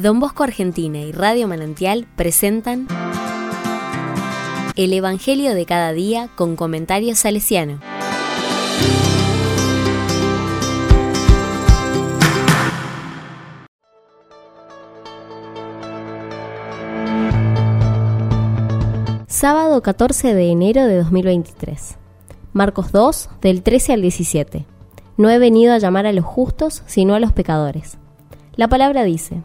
Don Bosco Argentina y Radio Manantial presentan El Evangelio de cada día con comentarios salesiano. Sábado 14 de enero de 2023. Marcos 2, del 13 al 17. No he venido a llamar a los justos, sino a los pecadores. La palabra dice,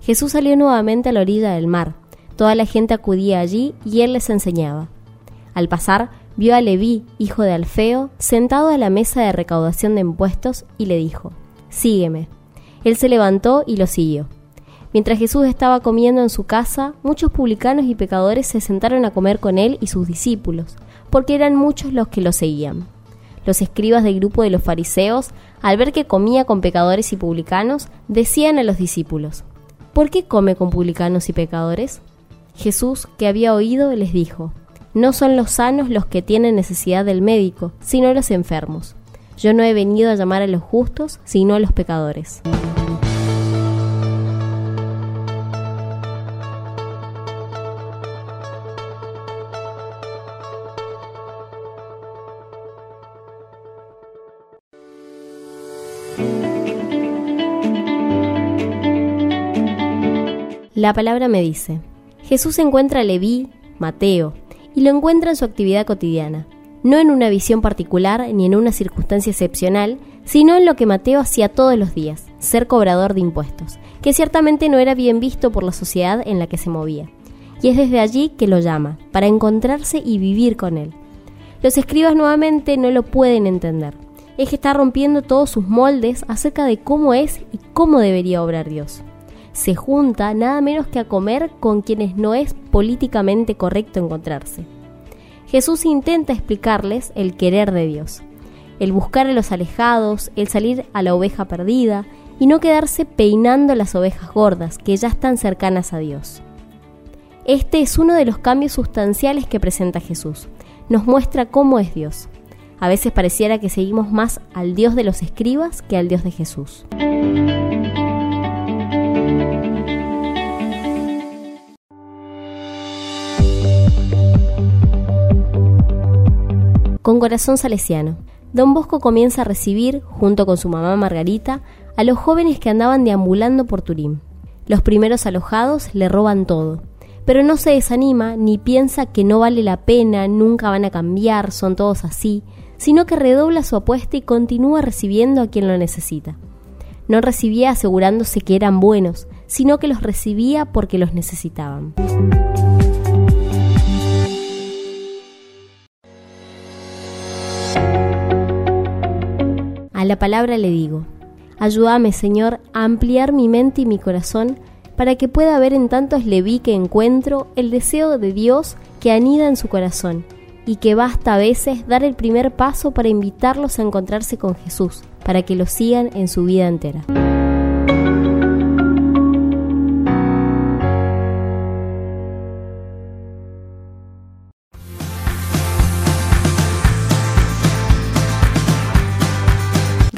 Jesús salió nuevamente a la orilla del mar. Toda la gente acudía allí y él les enseñaba. Al pasar, vio a Leví, hijo de Alfeo, sentado a la mesa de recaudación de impuestos y le dijo, Sígueme. Él se levantó y lo siguió. Mientras Jesús estaba comiendo en su casa, muchos publicanos y pecadores se sentaron a comer con él y sus discípulos, porque eran muchos los que lo seguían. Los escribas del grupo de los fariseos, al ver que comía con pecadores y publicanos, decían a los discípulos, ¿Por qué come con publicanos y pecadores? Jesús, que había oído, les dijo, No son los sanos los que tienen necesidad del médico, sino los enfermos. Yo no he venido a llamar a los justos, sino a los pecadores. La palabra me dice, Jesús encuentra a Leví, Mateo, y lo encuentra en su actividad cotidiana, no en una visión particular ni en una circunstancia excepcional, sino en lo que Mateo hacía todos los días, ser cobrador de impuestos, que ciertamente no era bien visto por la sociedad en la que se movía. Y es desde allí que lo llama, para encontrarse y vivir con él. Los escribas nuevamente no lo pueden entender. Es que está rompiendo todos sus moldes acerca de cómo es y cómo debería obrar Dios se junta nada menos que a comer con quienes no es políticamente correcto encontrarse. Jesús intenta explicarles el querer de Dios, el buscar a los alejados, el salir a la oveja perdida y no quedarse peinando las ovejas gordas que ya están cercanas a Dios. Este es uno de los cambios sustanciales que presenta Jesús. Nos muestra cómo es Dios. A veces pareciera que seguimos más al Dios de los escribas que al Dios de Jesús. Con corazón salesiano. Don Bosco comienza a recibir, junto con su mamá Margarita, a los jóvenes que andaban deambulando por Turín. Los primeros alojados le roban todo, pero no se desanima ni piensa que no vale la pena, nunca van a cambiar, son todos así, sino que redobla su apuesta y continúa recibiendo a quien lo necesita. No recibía asegurándose que eran buenos, sino que los recibía porque los necesitaban. La palabra le digo, ayúdame Señor a ampliar mi mente y mi corazón para que pueda ver en tantos leví que encuentro el deseo de Dios que anida en su corazón y que basta a veces dar el primer paso para invitarlos a encontrarse con Jesús, para que lo sigan en su vida entera.